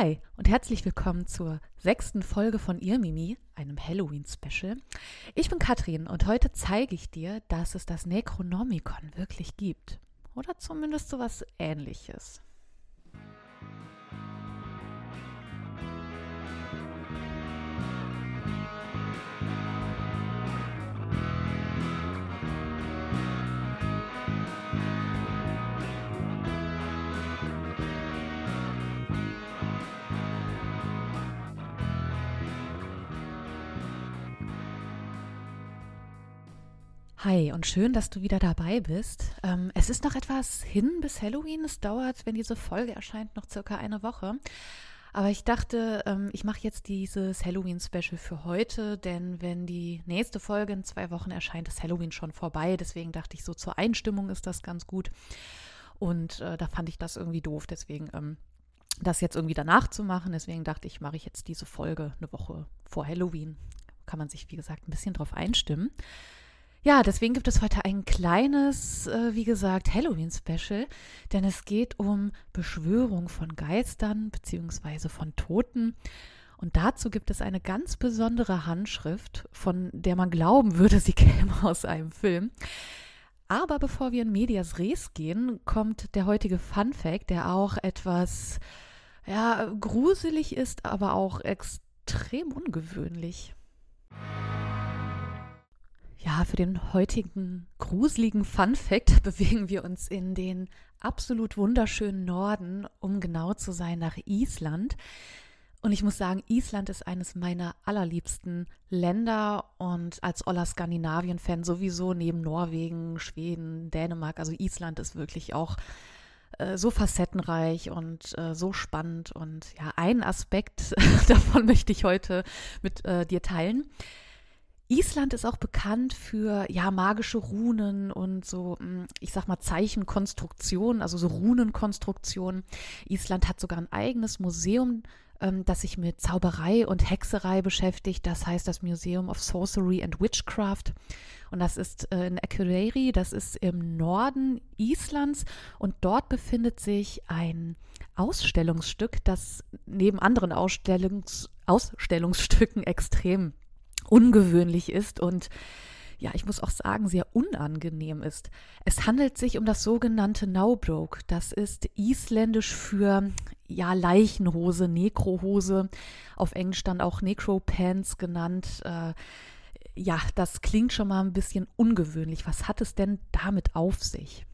Hi und herzlich willkommen zur sechsten Folge von Ihr Mimi, einem Halloween-Special. Ich bin Katrin und heute zeige ich dir, dass es das Necronomicon wirklich gibt. Oder zumindest sowas ähnliches. Hi und schön, dass du wieder dabei bist. Ähm, es ist noch etwas hin bis Halloween. Es dauert, wenn diese Folge erscheint, noch circa eine Woche. Aber ich dachte, ähm, ich mache jetzt dieses Halloween-Special für heute, denn wenn die nächste Folge in zwei Wochen erscheint, ist Halloween schon vorbei. Deswegen dachte ich, so zur Einstimmung ist das ganz gut. Und äh, da fand ich das irgendwie doof. Deswegen ähm, das jetzt irgendwie danach zu machen. Deswegen dachte ich, mache ich jetzt diese Folge eine Woche vor Halloween. Kann man sich, wie gesagt, ein bisschen drauf einstimmen. Ja, deswegen gibt es heute ein kleines, äh, wie gesagt, Halloween-Special, denn es geht um Beschwörung von Geistern bzw. von Toten. Und dazu gibt es eine ganz besondere Handschrift, von der man glauben würde, sie käme aus einem Film. Aber bevor wir in Medias Res gehen, kommt der heutige Fun Fact, der auch etwas ja, gruselig ist, aber auch extrem ungewöhnlich. Ja, für den heutigen gruseligen Fun Fact bewegen wir uns in den absolut wunderschönen Norden, um genau zu sein, nach Island. Und ich muss sagen, Island ist eines meiner allerliebsten Länder und als Oller Skandinavien-Fan sowieso neben Norwegen, Schweden, Dänemark. Also Island ist wirklich auch äh, so facettenreich und äh, so spannend. Und ja, einen Aspekt davon möchte ich heute mit äh, dir teilen. Island ist auch bekannt für ja magische Runen und so, hm, ich sag mal Zeichenkonstruktionen, also so Runenkonstruktionen. Island hat sogar ein eigenes Museum, ähm, das sich mit Zauberei und Hexerei beschäftigt. Das heißt das Museum of Sorcery and Witchcraft. Und das ist äh, in Akureyri, das ist im Norden Islands. Und dort befindet sich ein Ausstellungsstück, das neben anderen Ausstellungs Ausstellungsstücken extrem ungewöhnlich ist und ja, ich muss auch sagen, sehr unangenehm ist. Es handelt sich um das sogenannte Naubrok. Das ist isländisch für ja, Leichenhose, Nekrohose, auf Englisch dann auch Necropants genannt. Äh, ja, das klingt schon mal ein bisschen ungewöhnlich. Was hat es denn damit auf sich?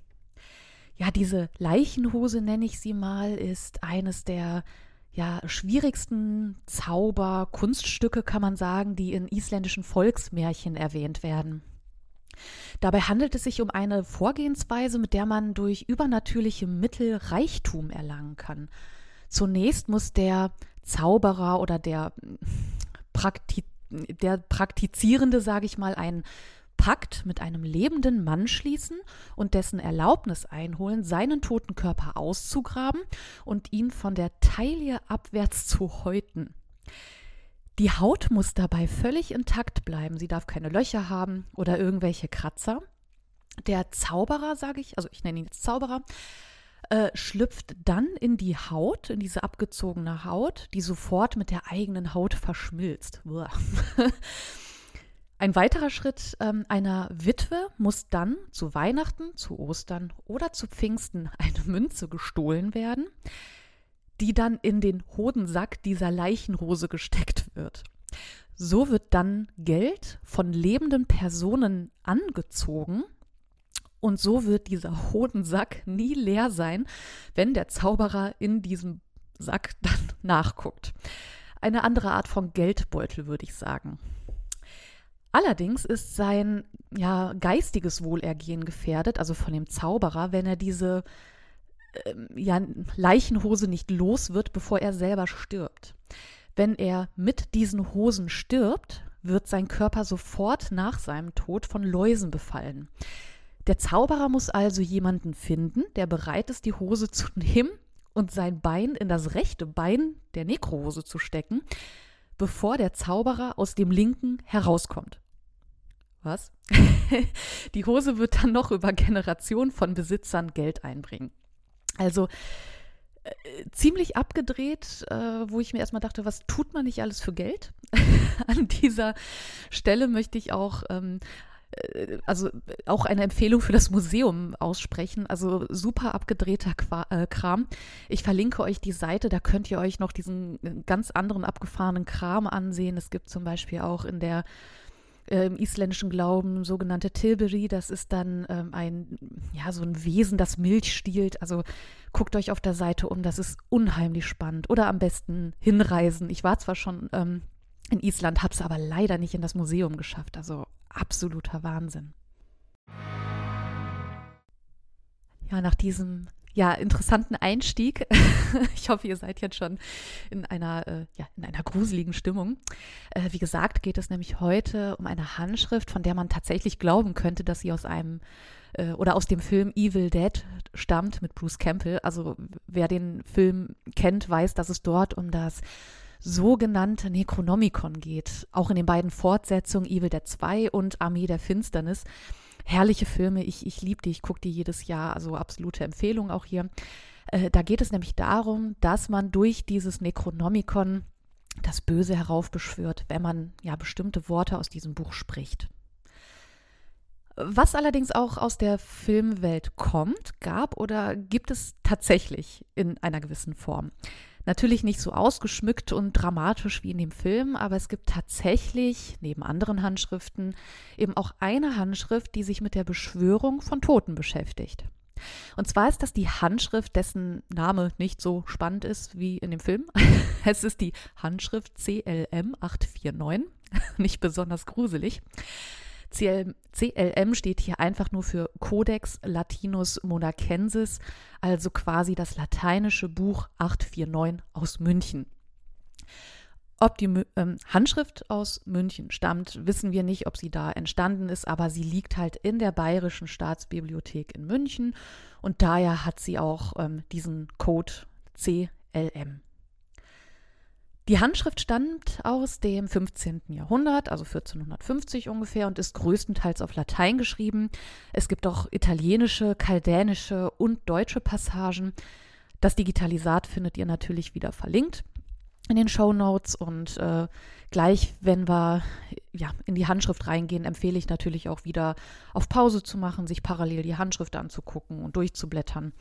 Ja, diese Leichenhose nenne ich sie mal, ist eines der ja, schwierigsten Zauber, Kunststücke kann man sagen, die in isländischen Volksmärchen erwähnt werden. Dabei handelt es sich um eine Vorgehensweise, mit der man durch übernatürliche Mittel Reichtum erlangen kann. Zunächst muss der Zauberer oder der, Prakti der Praktizierende, sage ich mal, ein Pakt mit einem lebenden Mann schließen und dessen Erlaubnis einholen, seinen toten Körper auszugraben und ihn von der Taille abwärts zu häuten. Die Haut muss dabei völlig intakt bleiben. Sie darf keine Löcher haben oder irgendwelche Kratzer. Der Zauberer, sage ich, also ich nenne ihn jetzt Zauberer, äh, schlüpft dann in die Haut, in diese abgezogene Haut, die sofort mit der eigenen Haut verschmilzt. Ein weiterer Schritt ähm, einer Witwe muss dann zu Weihnachten, zu Ostern oder zu Pfingsten eine Münze gestohlen werden, die dann in den Hodensack dieser Leichenhose gesteckt wird. So wird dann Geld von lebenden Personen angezogen und so wird dieser Hodensack nie leer sein, wenn der Zauberer in diesem Sack dann nachguckt. Eine andere Art von Geldbeutel, würde ich sagen. Allerdings ist sein ja, geistiges Wohlergehen gefährdet, also von dem Zauberer, wenn er diese äh, ja, Leichenhose nicht los wird, bevor er selber stirbt. Wenn er mit diesen Hosen stirbt, wird sein Körper sofort nach seinem Tod von Läusen befallen. Der Zauberer muss also jemanden finden, der bereit ist, die Hose zu nehmen und sein Bein in das rechte Bein der Nekrohose zu stecken, bevor der Zauberer aus dem linken herauskommt. Was? die Hose wird dann noch über Generationen von Besitzern Geld einbringen. Also äh, ziemlich abgedreht, äh, wo ich mir erstmal dachte, was tut man nicht alles für Geld? An dieser Stelle möchte ich auch ähm, äh, also auch eine Empfehlung für das Museum aussprechen. Also super abgedrehter Qua äh, Kram. Ich verlinke euch die Seite, da könnt ihr euch noch diesen äh, ganz anderen abgefahrenen Kram ansehen. Es gibt zum Beispiel auch in der äh, im isländischen Glauben sogenannte Tilbury. Das ist dann ähm, ein, ja, so ein Wesen, das Milch stiehlt. Also guckt euch auf der Seite um, das ist unheimlich spannend. Oder am besten hinreisen. Ich war zwar schon ähm, in Island, habe es aber leider nicht in das Museum geschafft. Also absoluter Wahnsinn. Ja, nach diesem ja, interessanten Einstieg. ich hoffe, ihr seid jetzt schon in einer, äh, ja, in einer gruseligen Stimmung. Äh, wie gesagt, geht es nämlich heute um eine Handschrift, von der man tatsächlich glauben könnte, dass sie aus einem äh, oder aus dem Film Evil Dead stammt mit Bruce Campbell. Also wer den Film kennt, weiß, dass es dort um das sogenannte Necronomicon geht. Auch in den beiden Fortsetzungen Evil Dead 2 und Armee der Finsternis. Herrliche Filme, ich, ich liebe die, ich gucke die jedes Jahr, also absolute Empfehlung auch hier. Äh, da geht es nämlich darum, dass man durch dieses Necronomicon das Böse heraufbeschwört, wenn man ja bestimmte Worte aus diesem Buch spricht. Was allerdings auch aus der Filmwelt kommt, gab oder gibt es tatsächlich in einer gewissen Form. Natürlich nicht so ausgeschmückt und dramatisch wie in dem Film, aber es gibt tatsächlich neben anderen Handschriften eben auch eine Handschrift, die sich mit der Beschwörung von Toten beschäftigt. Und zwar ist das die Handschrift, dessen Name nicht so spannend ist wie in dem Film. Es ist die Handschrift CLM 849, nicht besonders gruselig. CLM steht hier einfach nur für Codex Latinus Monacensis, also quasi das lateinische Buch 849 aus München. Ob die ähm, Handschrift aus München stammt, wissen wir nicht, ob sie da entstanden ist, aber sie liegt halt in der Bayerischen Staatsbibliothek in München und daher hat sie auch ähm, diesen Code CLM. Die Handschrift stammt aus dem 15. Jahrhundert, also 1450 ungefähr, und ist größtenteils auf Latein geschrieben. Es gibt auch italienische, chaldänische und deutsche Passagen. Das Digitalisat findet ihr natürlich wieder verlinkt in den Show Notes und äh, gleich, wenn wir ja, in die Handschrift reingehen, empfehle ich natürlich auch wieder auf Pause zu machen, sich parallel die Handschrift anzugucken und durchzublättern,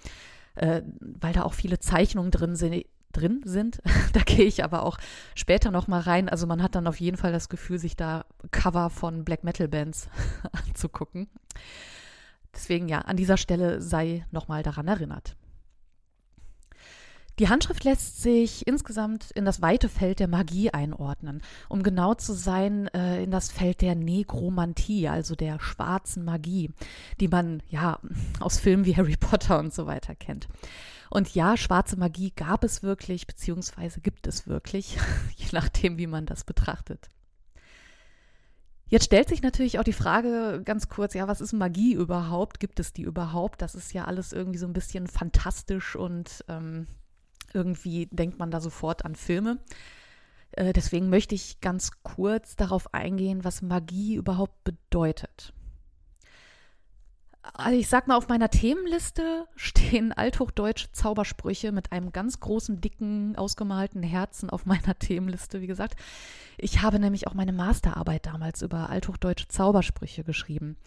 äh, weil da auch viele Zeichnungen drin sind, drin sind. da gehe ich aber auch später noch mal rein. Also man hat dann auf jeden Fall das Gefühl, sich da Cover von Black Metal Bands anzugucken. Deswegen ja, an dieser Stelle sei noch mal daran erinnert. Die Handschrift lässt sich insgesamt in das weite Feld der Magie einordnen. Um genau zu sein, äh, in das Feld der Negromantie, also der schwarzen Magie, die man ja aus Filmen wie Harry Potter und so weiter kennt. Und ja, schwarze Magie gab es wirklich, beziehungsweise gibt es wirklich, je nachdem, wie man das betrachtet. Jetzt stellt sich natürlich auch die Frage ganz kurz, ja, was ist Magie überhaupt? Gibt es die überhaupt? Das ist ja alles irgendwie so ein bisschen fantastisch und ähm, irgendwie denkt man da sofort an Filme. Äh, deswegen möchte ich ganz kurz darauf eingehen, was Magie überhaupt bedeutet. Also ich sag mal, auf meiner Themenliste stehen althochdeutsche Zaubersprüche mit einem ganz großen, dicken, ausgemalten Herzen auf meiner Themenliste, wie gesagt. Ich habe nämlich auch meine Masterarbeit damals über althochdeutsche Zaubersprüche geschrieben.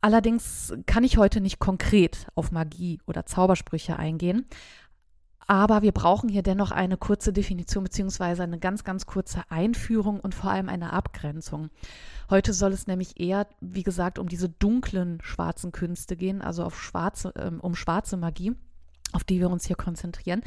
Allerdings kann ich heute nicht konkret auf Magie oder Zaubersprüche eingehen, aber wir brauchen hier dennoch eine kurze Definition beziehungsweise eine ganz, ganz kurze Einführung und vor allem eine Abgrenzung. Heute soll es nämlich eher, wie gesagt, um diese dunklen schwarzen Künste gehen, also auf schwarze, äh, um schwarze Magie, auf die wir uns hier konzentrieren.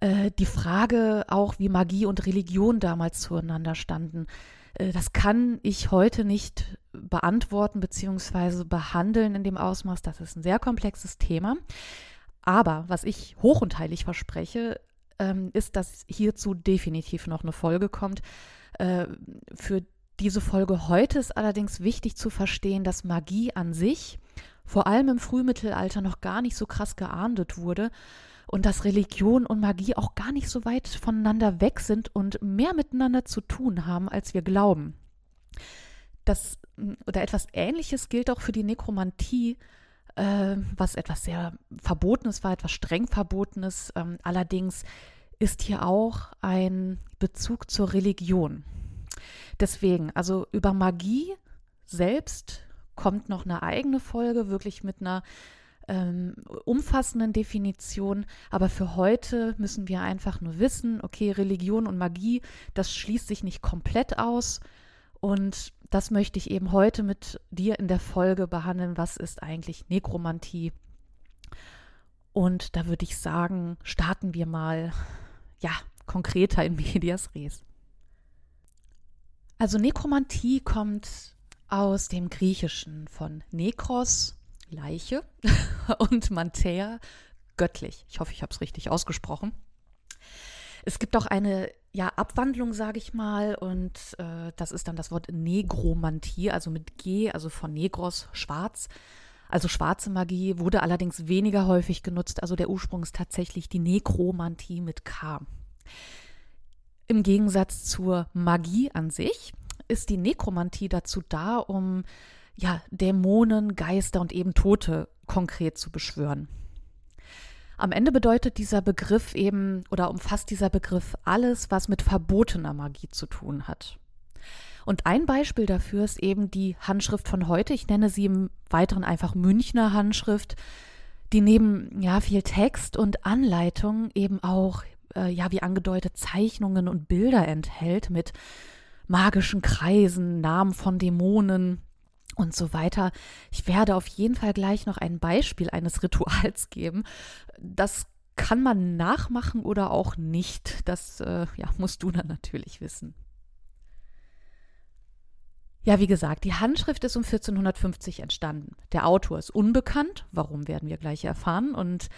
Äh, die Frage auch, wie Magie und Religion damals zueinander standen, äh, das kann ich heute nicht beantworten beziehungsweise behandeln in dem Ausmaß. Das ist ein sehr komplexes Thema. Aber was ich hoch und heilig verspreche, ähm, ist, dass hierzu definitiv noch eine Folge kommt. Äh, für diese Folge heute ist allerdings wichtig zu verstehen, dass Magie an sich vor allem im Frühmittelalter noch gar nicht so krass geahndet wurde und dass Religion und Magie auch gar nicht so weit voneinander weg sind und mehr miteinander zu tun haben, als wir glauben. Das oder etwas Ähnliches gilt auch für die Nekromantie äh, was etwas sehr Verbotenes war, etwas streng Verbotenes. Ähm, allerdings ist hier auch ein Bezug zur Religion. Deswegen, also über Magie selbst kommt noch eine eigene Folge, wirklich mit einer ähm, umfassenden Definition. Aber für heute müssen wir einfach nur wissen, okay, Religion und Magie, das schließt sich nicht komplett aus. Und das möchte ich eben heute mit dir in der Folge behandeln. Was ist eigentlich Nekromantie? Und da würde ich sagen, starten wir mal, ja, konkreter in Medias Res. Also Nekromantie kommt aus dem Griechischen von Nekros, Leiche, und Mantea, göttlich. Ich hoffe, ich habe es richtig ausgesprochen. Es gibt auch eine ja, Abwandlung, sage ich mal, und äh, das ist dann das Wort Negromantie, also mit G, also von Negros, schwarz. Also schwarze Magie wurde allerdings weniger häufig genutzt. Also der Ursprung ist tatsächlich die Nekromantie mit K. Im Gegensatz zur Magie an sich ist die Nekromantie dazu da, um ja, Dämonen, Geister und eben Tote konkret zu beschwören. Am Ende bedeutet dieser Begriff eben oder umfasst dieser Begriff alles, was mit verbotener Magie zu tun hat. Und ein Beispiel dafür ist eben die Handschrift von heute. Ich nenne sie im Weiteren einfach Münchner Handschrift, die neben ja viel Text und Anleitung eben auch äh, ja wie angedeutet Zeichnungen und Bilder enthält mit magischen Kreisen, Namen von Dämonen, und so weiter. Ich werde auf jeden Fall gleich noch ein Beispiel eines Rituals geben. Das kann man nachmachen oder auch nicht. Das äh, ja, musst du dann natürlich wissen. Ja, wie gesagt, die Handschrift ist um 1450 entstanden. Der Autor ist unbekannt, warum werden wir gleich erfahren. Und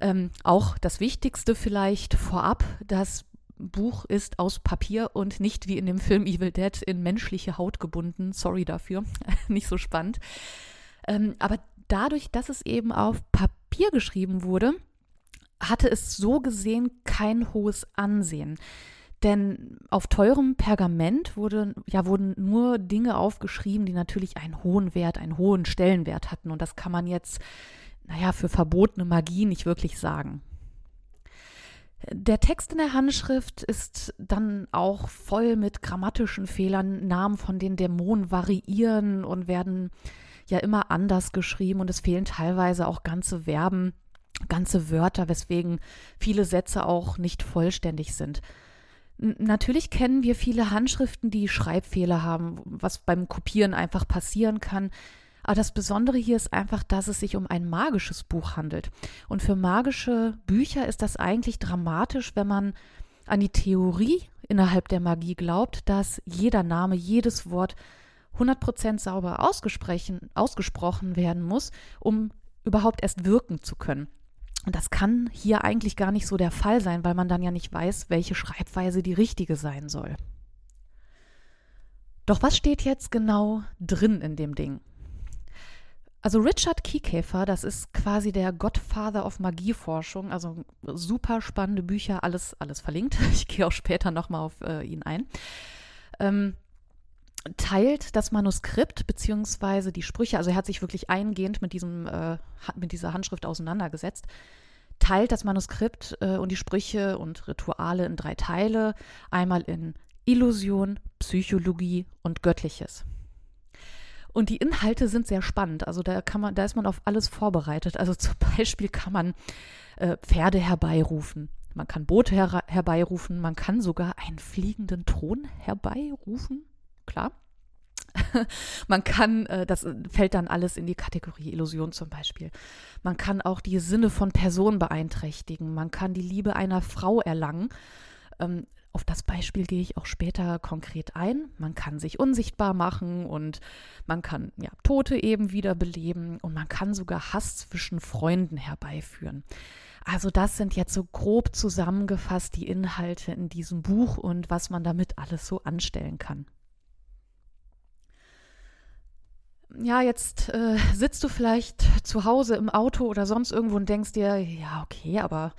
ähm, auch das Wichtigste vielleicht vorab, das Buch ist aus Papier und nicht wie in dem Film Evil Dead in menschliche Haut gebunden. Sorry dafür, nicht so spannend. Ähm, aber dadurch, dass es eben auf Papier geschrieben wurde, hatte es so gesehen kein hohes Ansehen. Denn auf teurem Pergament wurde, ja, wurden nur Dinge aufgeschrieben, die natürlich einen hohen Wert, einen hohen Stellenwert hatten. Und das kann man jetzt, naja, für verbotene Magie nicht wirklich sagen. Der Text in der Handschrift ist dann auch voll mit grammatischen Fehlern. Namen von den Dämonen variieren und werden ja immer anders geschrieben und es fehlen teilweise auch ganze Verben, ganze Wörter, weswegen viele Sätze auch nicht vollständig sind. Natürlich kennen wir viele Handschriften, die Schreibfehler haben, was beim Kopieren einfach passieren kann. Aber das Besondere hier ist einfach, dass es sich um ein magisches Buch handelt. Und für magische Bücher ist das eigentlich dramatisch, wenn man an die Theorie innerhalb der Magie glaubt, dass jeder Name, jedes Wort 100% sauber ausgesprochen werden muss, um überhaupt erst wirken zu können. Und das kann hier eigentlich gar nicht so der Fall sein, weil man dann ja nicht weiß, welche Schreibweise die richtige sein soll. Doch was steht jetzt genau drin in dem Ding? Also Richard Kiekäfer, das ist quasi der Godfather of Magieforschung, also super spannende Bücher, alles, alles verlinkt. Ich gehe auch später nochmal auf äh, ihn ein. Ähm, teilt das Manuskript beziehungsweise die Sprüche, also er hat sich wirklich eingehend mit, diesem, äh, mit dieser Handschrift auseinandergesetzt, teilt das Manuskript äh, und die Sprüche und Rituale in drei Teile, einmal in Illusion, Psychologie und Göttliches. Und die Inhalte sind sehr spannend. Also da kann man, da ist man auf alles vorbereitet. Also zum Beispiel kann man äh, Pferde herbeirufen. Man kann Boote her herbeirufen. Man kann sogar einen fliegenden Thron herbeirufen. Klar. man kann, äh, das fällt dann alles in die Kategorie Illusion zum Beispiel. Man kann auch die Sinne von Personen beeinträchtigen. Man kann die Liebe einer Frau erlangen. Auf das Beispiel gehe ich auch später konkret ein. Man kann sich unsichtbar machen und man kann ja, Tote eben wiederbeleben und man kann sogar Hass zwischen Freunden herbeiführen. Also das sind jetzt so grob zusammengefasst die Inhalte in diesem Buch und was man damit alles so anstellen kann. Ja, jetzt äh, sitzt du vielleicht zu Hause im Auto oder sonst irgendwo und denkst dir, ja, okay, aber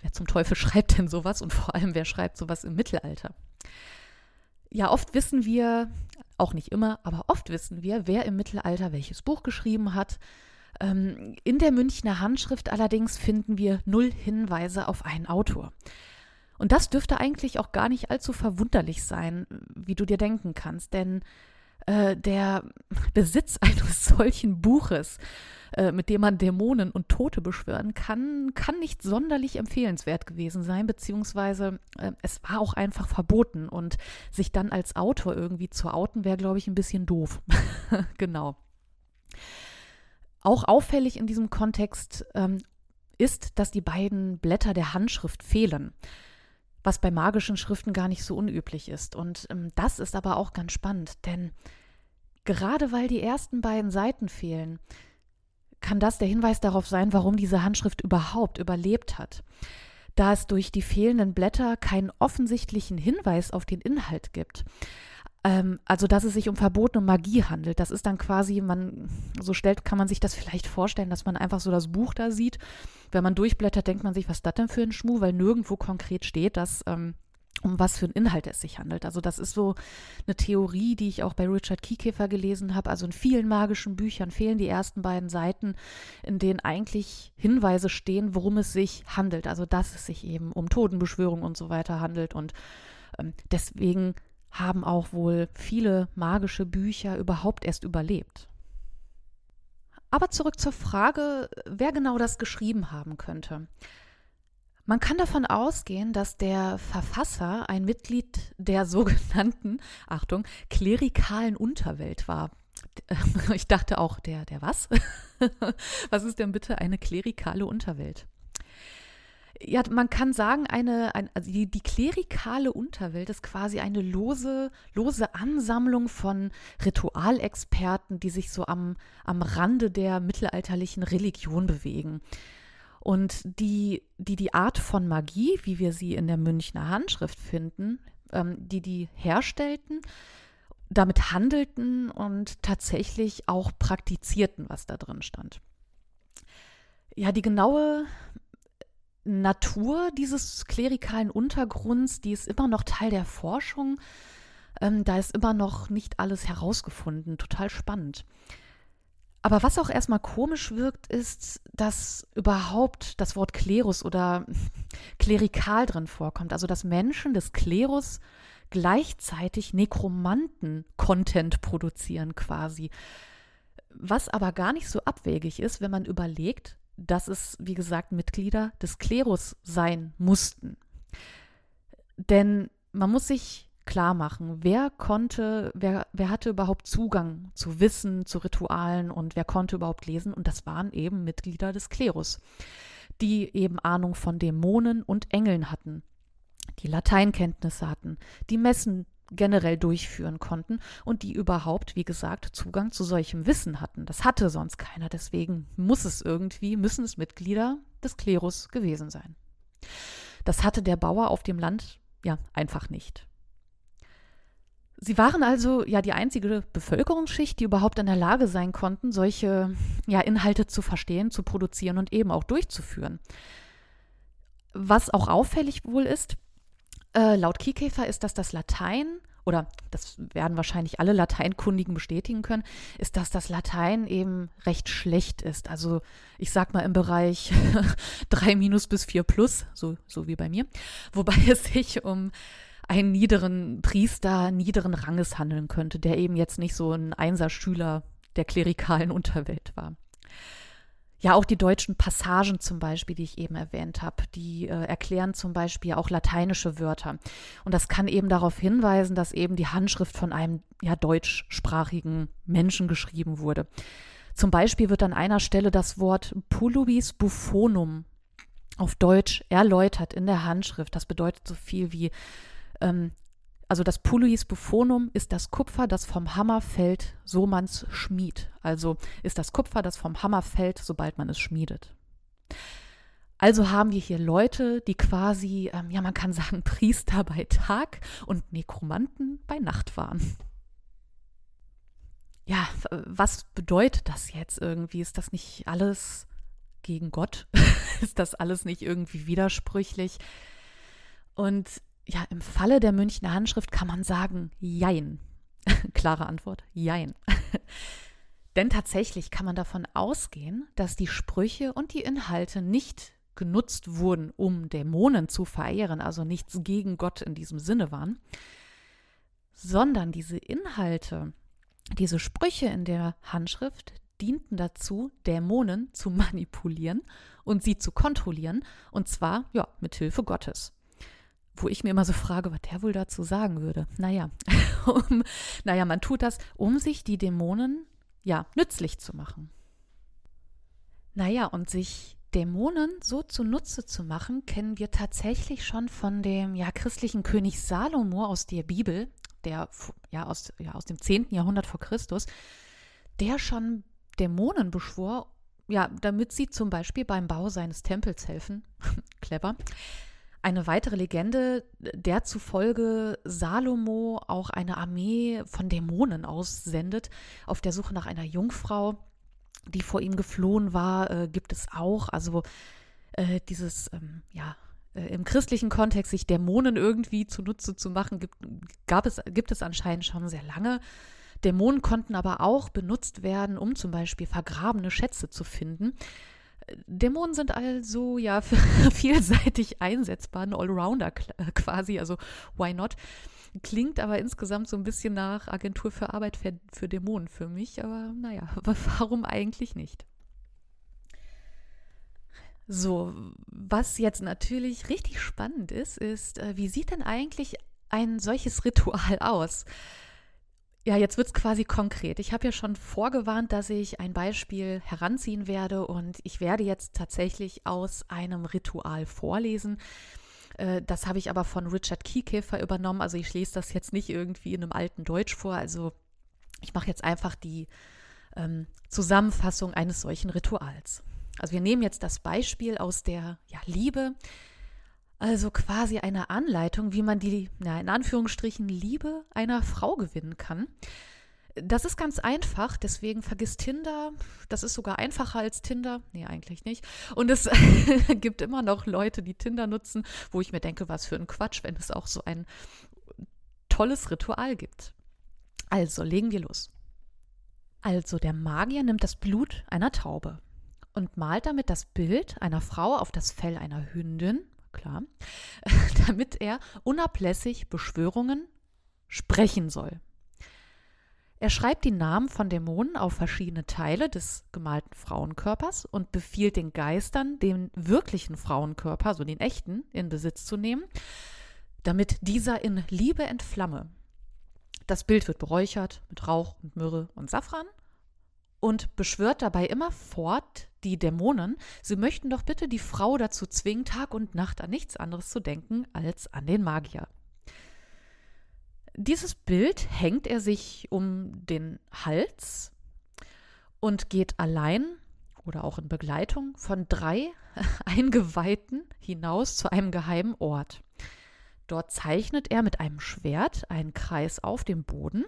Wer zum Teufel schreibt denn sowas und vor allem, wer schreibt sowas im Mittelalter? Ja, oft wissen wir, auch nicht immer, aber oft wissen wir, wer im Mittelalter welches Buch geschrieben hat. Ähm, in der Münchner Handschrift allerdings finden wir null Hinweise auf einen Autor. Und das dürfte eigentlich auch gar nicht allzu verwunderlich sein, wie du dir denken kannst, denn äh, der Besitz eines solchen Buches, äh, mit dem man Dämonen und Tote beschwören kann, kann nicht sonderlich empfehlenswert gewesen sein, beziehungsweise äh, es war auch einfach verboten und sich dann als Autor irgendwie zu outen, wäre, glaube ich, ein bisschen doof. genau. Auch auffällig in diesem Kontext ähm, ist, dass die beiden Blätter der Handschrift fehlen was bei magischen Schriften gar nicht so unüblich ist. Und ähm, das ist aber auch ganz spannend, denn gerade weil die ersten beiden Seiten fehlen, kann das der Hinweis darauf sein, warum diese Handschrift überhaupt überlebt hat. Da es durch die fehlenden Blätter keinen offensichtlichen Hinweis auf den Inhalt gibt, ähm, also, dass es sich um verbotene Magie handelt. Das ist dann quasi, man, so stellt, kann man sich das vielleicht vorstellen, dass man einfach so das Buch da sieht. Wenn man durchblättert, denkt man sich, was ist das denn für ein Schmuh, weil nirgendwo konkret steht, dass, ähm, um was für einen Inhalt es sich handelt. Also das ist so eine Theorie, die ich auch bei Richard Kiekäfer gelesen habe. Also in vielen magischen Büchern fehlen die ersten beiden Seiten, in denen eigentlich Hinweise stehen, worum es sich handelt. Also dass es sich eben um Totenbeschwörung und so weiter handelt. Und ähm, deswegen haben auch wohl viele magische Bücher überhaupt erst überlebt. Aber zurück zur Frage, wer genau das geschrieben haben könnte. Man kann davon ausgehen, dass der Verfasser ein Mitglied der sogenannten, Achtung, klerikalen Unterwelt war. Ich dachte auch, der, der was? Was ist denn bitte eine klerikale Unterwelt? ja, man kann sagen, eine, ein, also die, die klerikale Unterwelt ist quasi eine lose, lose Ansammlung von Ritualexperten, die sich so am, am Rande der mittelalterlichen Religion bewegen. Und die, die die Art von Magie, wie wir sie in der Münchner Handschrift finden, ähm, die die herstellten, damit handelten und tatsächlich auch praktizierten, was da drin stand. Ja, die genaue Natur dieses klerikalen Untergrunds, die ist immer noch Teil der Forschung. Ähm, da ist immer noch nicht alles herausgefunden. Total spannend. Aber was auch erstmal komisch wirkt, ist, dass überhaupt das Wort Klerus oder klerikal drin vorkommt. Also dass Menschen des Klerus gleichzeitig Nekromanten-Content produzieren quasi. Was aber gar nicht so abwegig ist, wenn man überlegt, dass es, wie gesagt, Mitglieder des Klerus sein mussten. Denn man muss sich klar machen, wer konnte, wer, wer hatte überhaupt Zugang zu Wissen, zu Ritualen und wer konnte überhaupt lesen. Und das waren eben Mitglieder des Klerus, die eben Ahnung von Dämonen und Engeln hatten, die Lateinkenntnisse hatten, die Messen generell durchführen konnten und die überhaupt, wie gesagt, Zugang zu solchem Wissen hatten. Das hatte sonst keiner, deswegen muss es irgendwie, müssen es Mitglieder des Klerus gewesen sein. Das hatte der Bauer auf dem Land ja einfach nicht. Sie waren also ja die einzige Bevölkerungsschicht, die überhaupt in der Lage sein konnten, solche ja, Inhalte zu verstehen, zu produzieren und eben auch durchzuführen. Was auch auffällig wohl ist, äh, laut Kiekäfer ist das das Latein, oder das werden wahrscheinlich alle Lateinkundigen bestätigen können, ist, dass das Latein eben recht schlecht ist. Also ich sag mal im Bereich 3 minus bis 4 plus, so, so wie bei mir. Wobei es sich um einen niederen Priester niederen Ranges handeln könnte, der eben jetzt nicht so ein Einserschüler der klerikalen Unterwelt war. Ja, auch die deutschen Passagen zum Beispiel, die ich eben erwähnt habe, die äh, erklären zum Beispiel auch lateinische Wörter. Und das kann eben darauf hinweisen, dass eben die Handschrift von einem ja, deutschsprachigen Menschen geschrieben wurde. Zum Beispiel wird an einer Stelle das Wort puluis buffonum auf Deutsch erläutert in der Handschrift. Das bedeutet so viel wie ähm, also das Puluis buffonum ist das Kupfer, das vom Hammer fällt, so man's schmied. Also ist das Kupfer, das vom Hammer fällt, sobald man es schmiedet. Also haben wir hier Leute, die quasi, ähm, ja, man kann sagen, Priester bei Tag und Nekromanten bei Nacht waren. Ja, was bedeutet das jetzt irgendwie? Ist das nicht alles gegen Gott? ist das alles nicht irgendwie widersprüchlich? Und ja, im Falle der Münchner Handschrift kann man sagen, jein. Klare Antwort, jein. Denn tatsächlich kann man davon ausgehen, dass die Sprüche und die Inhalte nicht genutzt wurden, um Dämonen zu verehren, also nichts gegen Gott in diesem Sinne waren, sondern diese Inhalte, diese Sprüche in der Handschrift dienten dazu, Dämonen zu manipulieren und sie zu kontrollieren, und zwar ja mit Hilfe Gottes. Wo ich mir immer so frage, was der wohl dazu sagen würde. Naja, um, naja, man tut das, um sich die Dämonen ja nützlich zu machen. Naja, und sich Dämonen so zunutze zu machen, kennen wir tatsächlich schon von dem ja, christlichen König Salomo aus der Bibel, der ja aus, ja, aus dem 10. Jahrhundert vor Christus, der schon Dämonen beschwor, ja, damit sie zum Beispiel beim Bau seines Tempels helfen. Clever. Eine weitere Legende, der zufolge Salomo auch eine Armee von Dämonen aussendet, auf der Suche nach einer Jungfrau, die vor ihm geflohen war, äh, gibt es auch. Also äh, dieses, ähm, ja, äh, im christlichen Kontext sich Dämonen irgendwie zunutze zu machen, gibt, gab es, gibt es anscheinend schon sehr lange. Dämonen konnten aber auch benutzt werden, um zum Beispiel vergrabene Schätze zu finden. Dämonen sind also ja vielseitig einsetzbar, ein Allrounder äh, quasi, also why not? Klingt aber insgesamt so ein bisschen nach Agentur für Arbeit für, für Dämonen für mich, aber naja, warum eigentlich nicht? So, was jetzt natürlich richtig spannend ist, ist, äh, wie sieht denn eigentlich ein solches Ritual aus? Ja, jetzt wird es quasi konkret. Ich habe ja schon vorgewarnt, dass ich ein Beispiel heranziehen werde und ich werde jetzt tatsächlich aus einem Ritual vorlesen. Äh, das habe ich aber von Richard Kiekäfer übernommen. Also ich lese das jetzt nicht irgendwie in einem alten Deutsch vor. Also ich mache jetzt einfach die ähm, Zusammenfassung eines solchen Rituals. Also wir nehmen jetzt das Beispiel aus der ja, Liebe also quasi eine Anleitung, wie man die, ja, in Anführungsstrichen, Liebe einer Frau gewinnen kann. Das ist ganz einfach, deswegen vergiss Tinder. Das ist sogar einfacher als Tinder. Nee, eigentlich nicht. Und es gibt immer noch Leute, die Tinder nutzen, wo ich mir denke, was für ein Quatsch, wenn es auch so ein tolles Ritual gibt. Also, legen wir los. Also, der Magier nimmt das Blut einer Taube und malt damit das Bild einer Frau auf das Fell einer Hündin klar, damit er unablässig Beschwörungen sprechen soll. Er schreibt die Namen von Dämonen auf verschiedene Teile des gemalten Frauenkörpers und befiehlt den Geistern, den wirklichen Frauenkörper, so den echten, in Besitz zu nehmen, damit dieser in Liebe entflamme. Das Bild wird beräuchert mit Rauch und Myrrhe und Safran und beschwört dabei immerfort die Dämonen, sie möchten doch bitte die Frau dazu zwingen, Tag und Nacht an nichts anderes zu denken als an den Magier. Dieses Bild hängt er sich um den Hals und geht allein oder auch in Begleitung von drei Eingeweihten hinaus zu einem geheimen Ort. Dort zeichnet er mit einem Schwert einen Kreis auf dem Boden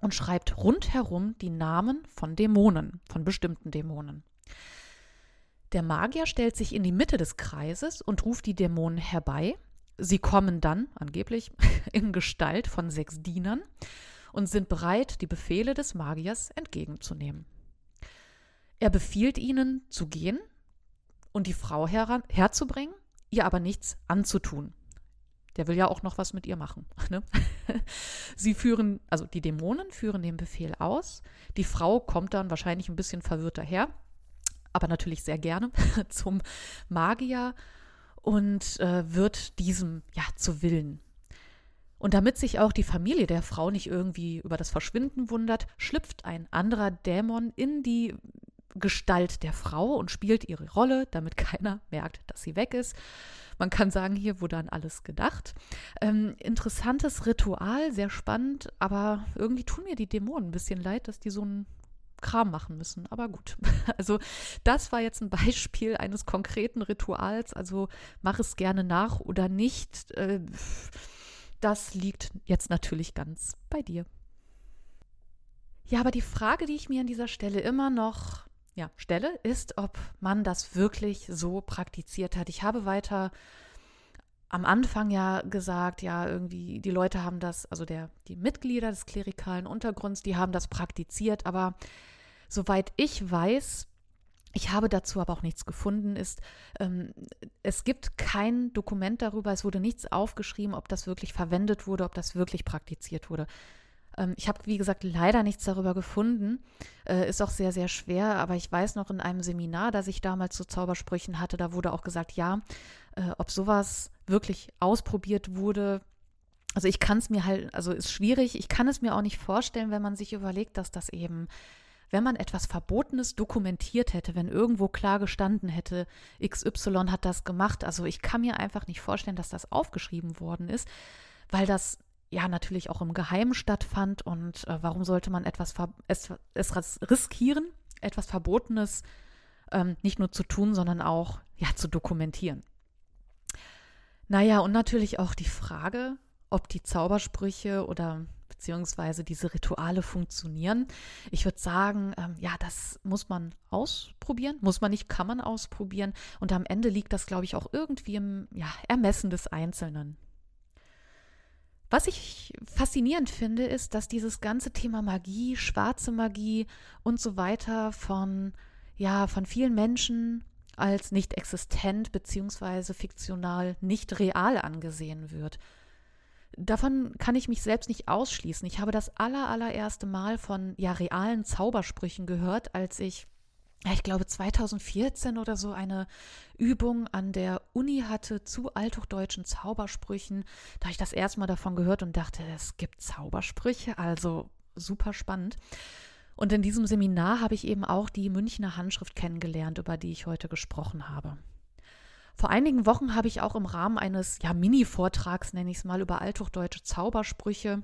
und schreibt rundherum die Namen von Dämonen, von bestimmten Dämonen. Der Magier stellt sich in die Mitte des Kreises und ruft die Dämonen herbei. Sie kommen dann, angeblich, in Gestalt von sechs Dienern und sind bereit, die Befehle des Magiers entgegenzunehmen. Er befiehlt ihnen zu gehen und die Frau heran, herzubringen, ihr aber nichts anzutun. Der will ja auch noch was mit ihr machen. Ne? Sie führen, also die Dämonen führen den Befehl aus. Die Frau kommt dann wahrscheinlich ein bisschen verwirrt daher, aber natürlich sehr gerne zum Magier und äh, wird diesem ja zu Willen. Und damit sich auch die Familie der Frau nicht irgendwie über das Verschwinden wundert, schlüpft ein anderer Dämon in die Gestalt der Frau und spielt ihre Rolle, damit keiner merkt, dass sie weg ist. Man kann sagen, hier wurde an alles gedacht. Ähm, interessantes Ritual, sehr spannend, aber irgendwie tun mir die Dämonen ein bisschen leid, dass die so einen Kram machen müssen. Aber gut. Also, das war jetzt ein Beispiel eines konkreten Rituals. Also, mach es gerne nach oder nicht. Äh, das liegt jetzt natürlich ganz bei dir. Ja, aber die Frage, die ich mir an dieser Stelle immer noch ja, stelle, ist, ob man das wirklich so praktiziert hat. Ich habe weiter am Anfang ja gesagt, ja, irgendwie, die Leute haben das, also der, die Mitglieder des klerikalen Untergrunds, die haben das praktiziert, aber Soweit ich weiß, ich habe dazu aber auch nichts gefunden, ist, ähm, es gibt kein Dokument darüber, es wurde nichts aufgeschrieben, ob das wirklich verwendet wurde, ob das wirklich praktiziert wurde. Ähm, ich habe, wie gesagt, leider nichts darüber gefunden. Äh, ist auch sehr, sehr schwer, aber ich weiß noch in einem Seminar, das ich damals zu Zaubersprüchen hatte, da wurde auch gesagt, ja, äh, ob sowas wirklich ausprobiert wurde, also ich kann es mir halt, also ist schwierig, ich kann es mir auch nicht vorstellen, wenn man sich überlegt, dass das eben, wenn man etwas Verbotenes dokumentiert hätte, wenn irgendwo klar gestanden hätte, XY hat das gemacht, also ich kann mir einfach nicht vorstellen, dass das aufgeschrieben worden ist, weil das ja natürlich auch im Geheimen stattfand und äh, warum sollte man etwas es, es riskieren, etwas Verbotenes ähm, nicht nur zu tun, sondern auch ja zu dokumentieren. Naja, und natürlich auch die Frage, ob die Zaubersprüche oder beziehungsweise diese Rituale funktionieren. Ich würde sagen, ähm, ja, das muss man ausprobieren. Muss man nicht, kann man ausprobieren. Und am Ende liegt das, glaube ich, auch irgendwie im ja, Ermessen des Einzelnen. Was ich faszinierend finde, ist, dass dieses ganze Thema Magie, schwarze Magie und so weiter von, ja, von vielen Menschen als nicht existent beziehungsweise fiktional nicht real angesehen wird. Davon kann ich mich selbst nicht ausschließen. Ich habe das aller, allererste Mal von ja realen Zaubersprüchen gehört, als ich ich glaube 2014 oder so eine Übung an der Uni hatte zu althochdeutschen Zaubersprüchen. Da habe ich das erste Mal davon gehört und dachte, es gibt Zaubersprüche, also super spannend. Und in diesem Seminar habe ich eben auch die Münchner Handschrift kennengelernt, über die ich heute gesprochen habe. Vor einigen Wochen habe ich auch im Rahmen eines ja, Mini-Vortrags, nenne ich es mal, über althochdeutsche Zaubersprüche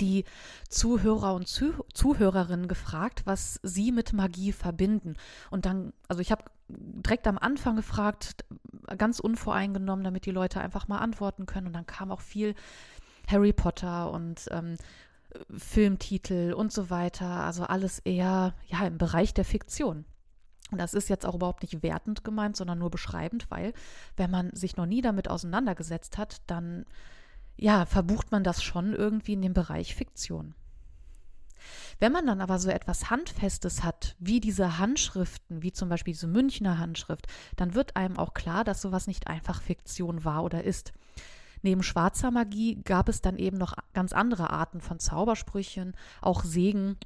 die Zuhörer und Zuh Zuhörerinnen gefragt, was sie mit Magie verbinden. Und dann, also ich habe direkt am Anfang gefragt, ganz unvoreingenommen, damit die Leute einfach mal antworten können. Und dann kam auch viel Harry Potter und ähm, Filmtitel und so weiter. Also alles eher ja im Bereich der Fiktion. Und das ist jetzt auch überhaupt nicht wertend gemeint, sondern nur beschreibend, weil wenn man sich noch nie damit auseinandergesetzt hat, dann ja, verbucht man das schon irgendwie in den Bereich Fiktion. Wenn man dann aber so etwas Handfestes hat, wie diese Handschriften, wie zum Beispiel diese Münchner Handschrift, dann wird einem auch klar, dass sowas nicht einfach Fiktion war oder ist. Neben schwarzer Magie gab es dann eben noch ganz andere Arten von Zaubersprüchen, auch Segen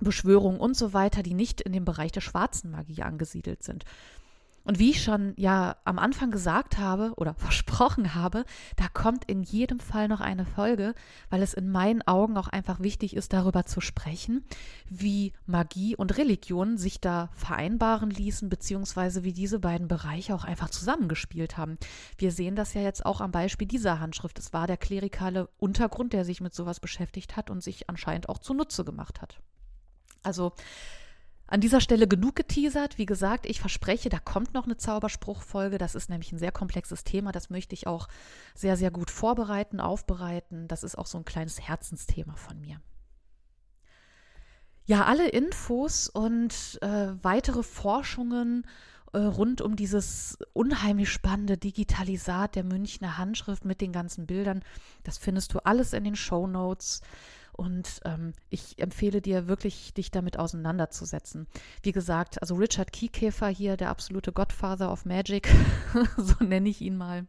Beschwörungen und so weiter, die nicht in dem Bereich der schwarzen Magie angesiedelt sind. Und wie ich schon ja am Anfang gesagt habe oder versprochen habe, da kommt in jedem Fall noch eine Folge, weil es in meinen Augen auch einfach wichtig ist, darüber zu sprechen, wie Magie und Religion sich da vereinbaren ließen, beziehungsweise wie diese beiden Bereiche auch einfach zusammengespielt haben. Wir sehen das ja jetzt auch am Beispiel dieser Handschrift. Es war der klerikale Untergrund, der sich mit sowas beschäftigt hat und sich anscheinend auch zunutze gemacht hat. Also an dieser Stelle genug geteasert. Wie gesagt, ich verspreche, da kommt noch eine Zauberspruchfolge. Das ist nämlich ein sehr komplexes Thema. Das möchte ich auch sehr, sehr gut vorbereiten, aufbereiten. Das ist auch so ein kleines Herzensthema von mir. Ja, alle Infos und äh, weitere Forschungen äh, rund um dieses unheimlich spannende Digitalisat der Münchner Handschrift mit den ganzen Bildern, das findest du alles in den Show Notes. Und ähm, ich empfehle dir wirklich, dich damit auseinanderzusetzen. Wie gesagt, also Richard Kiekäfer hier, der absolute Godfather of Magic, so nenne ich ihn mal.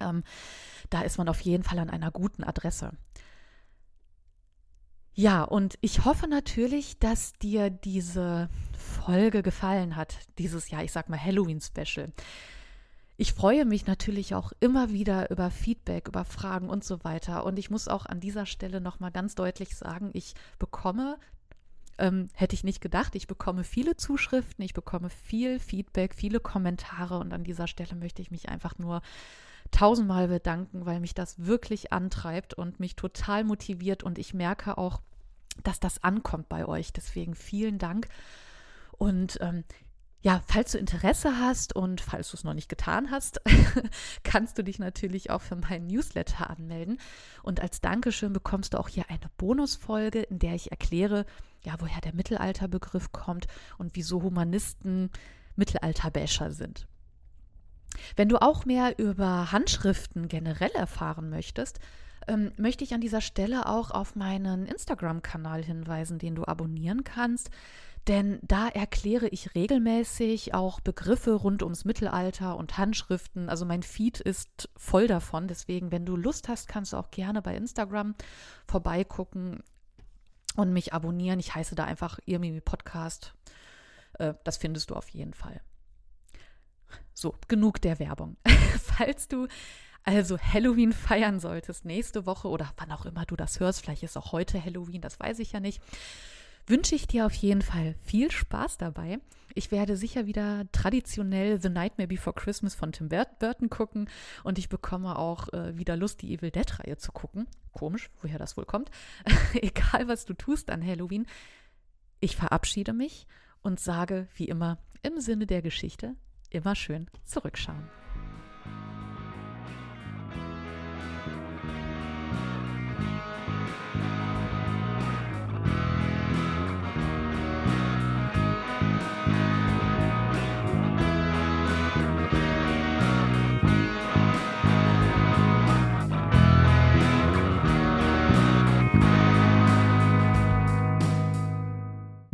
Ähm, da ist man auf jeden Fall an einer guten Adresse. Ja, und ich hoffe natürlich, dass dir diese Folge gefallen hat, dieses Jahr, ich sag mal Halloween-Special. Ich freue mich natürlich auch immer wieder über Feedback, über Fragen und so weiter. Und ich muss auch an dieser Stelle nochmal ganz deutlich sagen, ich bekomme, ähm, hätte ich nicht gedacht, ich bekomme viele Zuschriften, ich bekomme viel Feedback, viele Kommentare. Und an dieser Stelle möchte ich mich einfach nur tausendmal bedanken, weil mich das wirklich antreibt und mich total motiviert. Und ich merke auch, dass das ankommt bei euch. Deswegen vielen Dank. Und ähm, ja, falls du Interesse hast und falls du es noch nicht getan hast, kannst du dich natürlich auch für meinen Newsletter anmelden. Und als Dankeschön bekommst du auch hier eine Bonusfolge, in der ich erkläre, ja, woher der Mittelalterbegriff kommt und wieso Humanisten Mittelalterbäscher sind. Wenn du auch mehr über Handschriften generell erfahren möchtest, ähm, möchte ich an dieser Stelle auch auf meinen Instagram-Kanal hinweisen, den du abonnieren kannst. Denn da erkläre ich regelmäßig auch Begriffe rund ums Mittelalter und Handschriften. Also mein Feed ist voll davon. Deswegen, wenn du Lust hast, kannst du auch gerne bei Instagram vorbeigucken und mich abonnieren. Ich heiße da einfach Irmimi Podcast. Äh, das findest du auf jeden Fall. So, genug der Werbung. Falls du also Halloween feiern solltest nächste Woche oder wann auch immer du das hörst, vielleicht ist auch heute Halloween, das weiß ich ja nicht wünsche ich dir auf jeden Fall viel Spaß dabei. Ich werde sicher wieder traditionell The Nightmare Before Christmas von Tim Burton gucken und ich bekomme auch äh, wieder Lust, die Evil Dead-Reihe zu gucken. Komisch, woher das wohl kommt. Egal, was du tust an Halloween. Ich verabschiede mich und sage, wie immer, im Sinne der Geschichte, immer schön zurückschauen.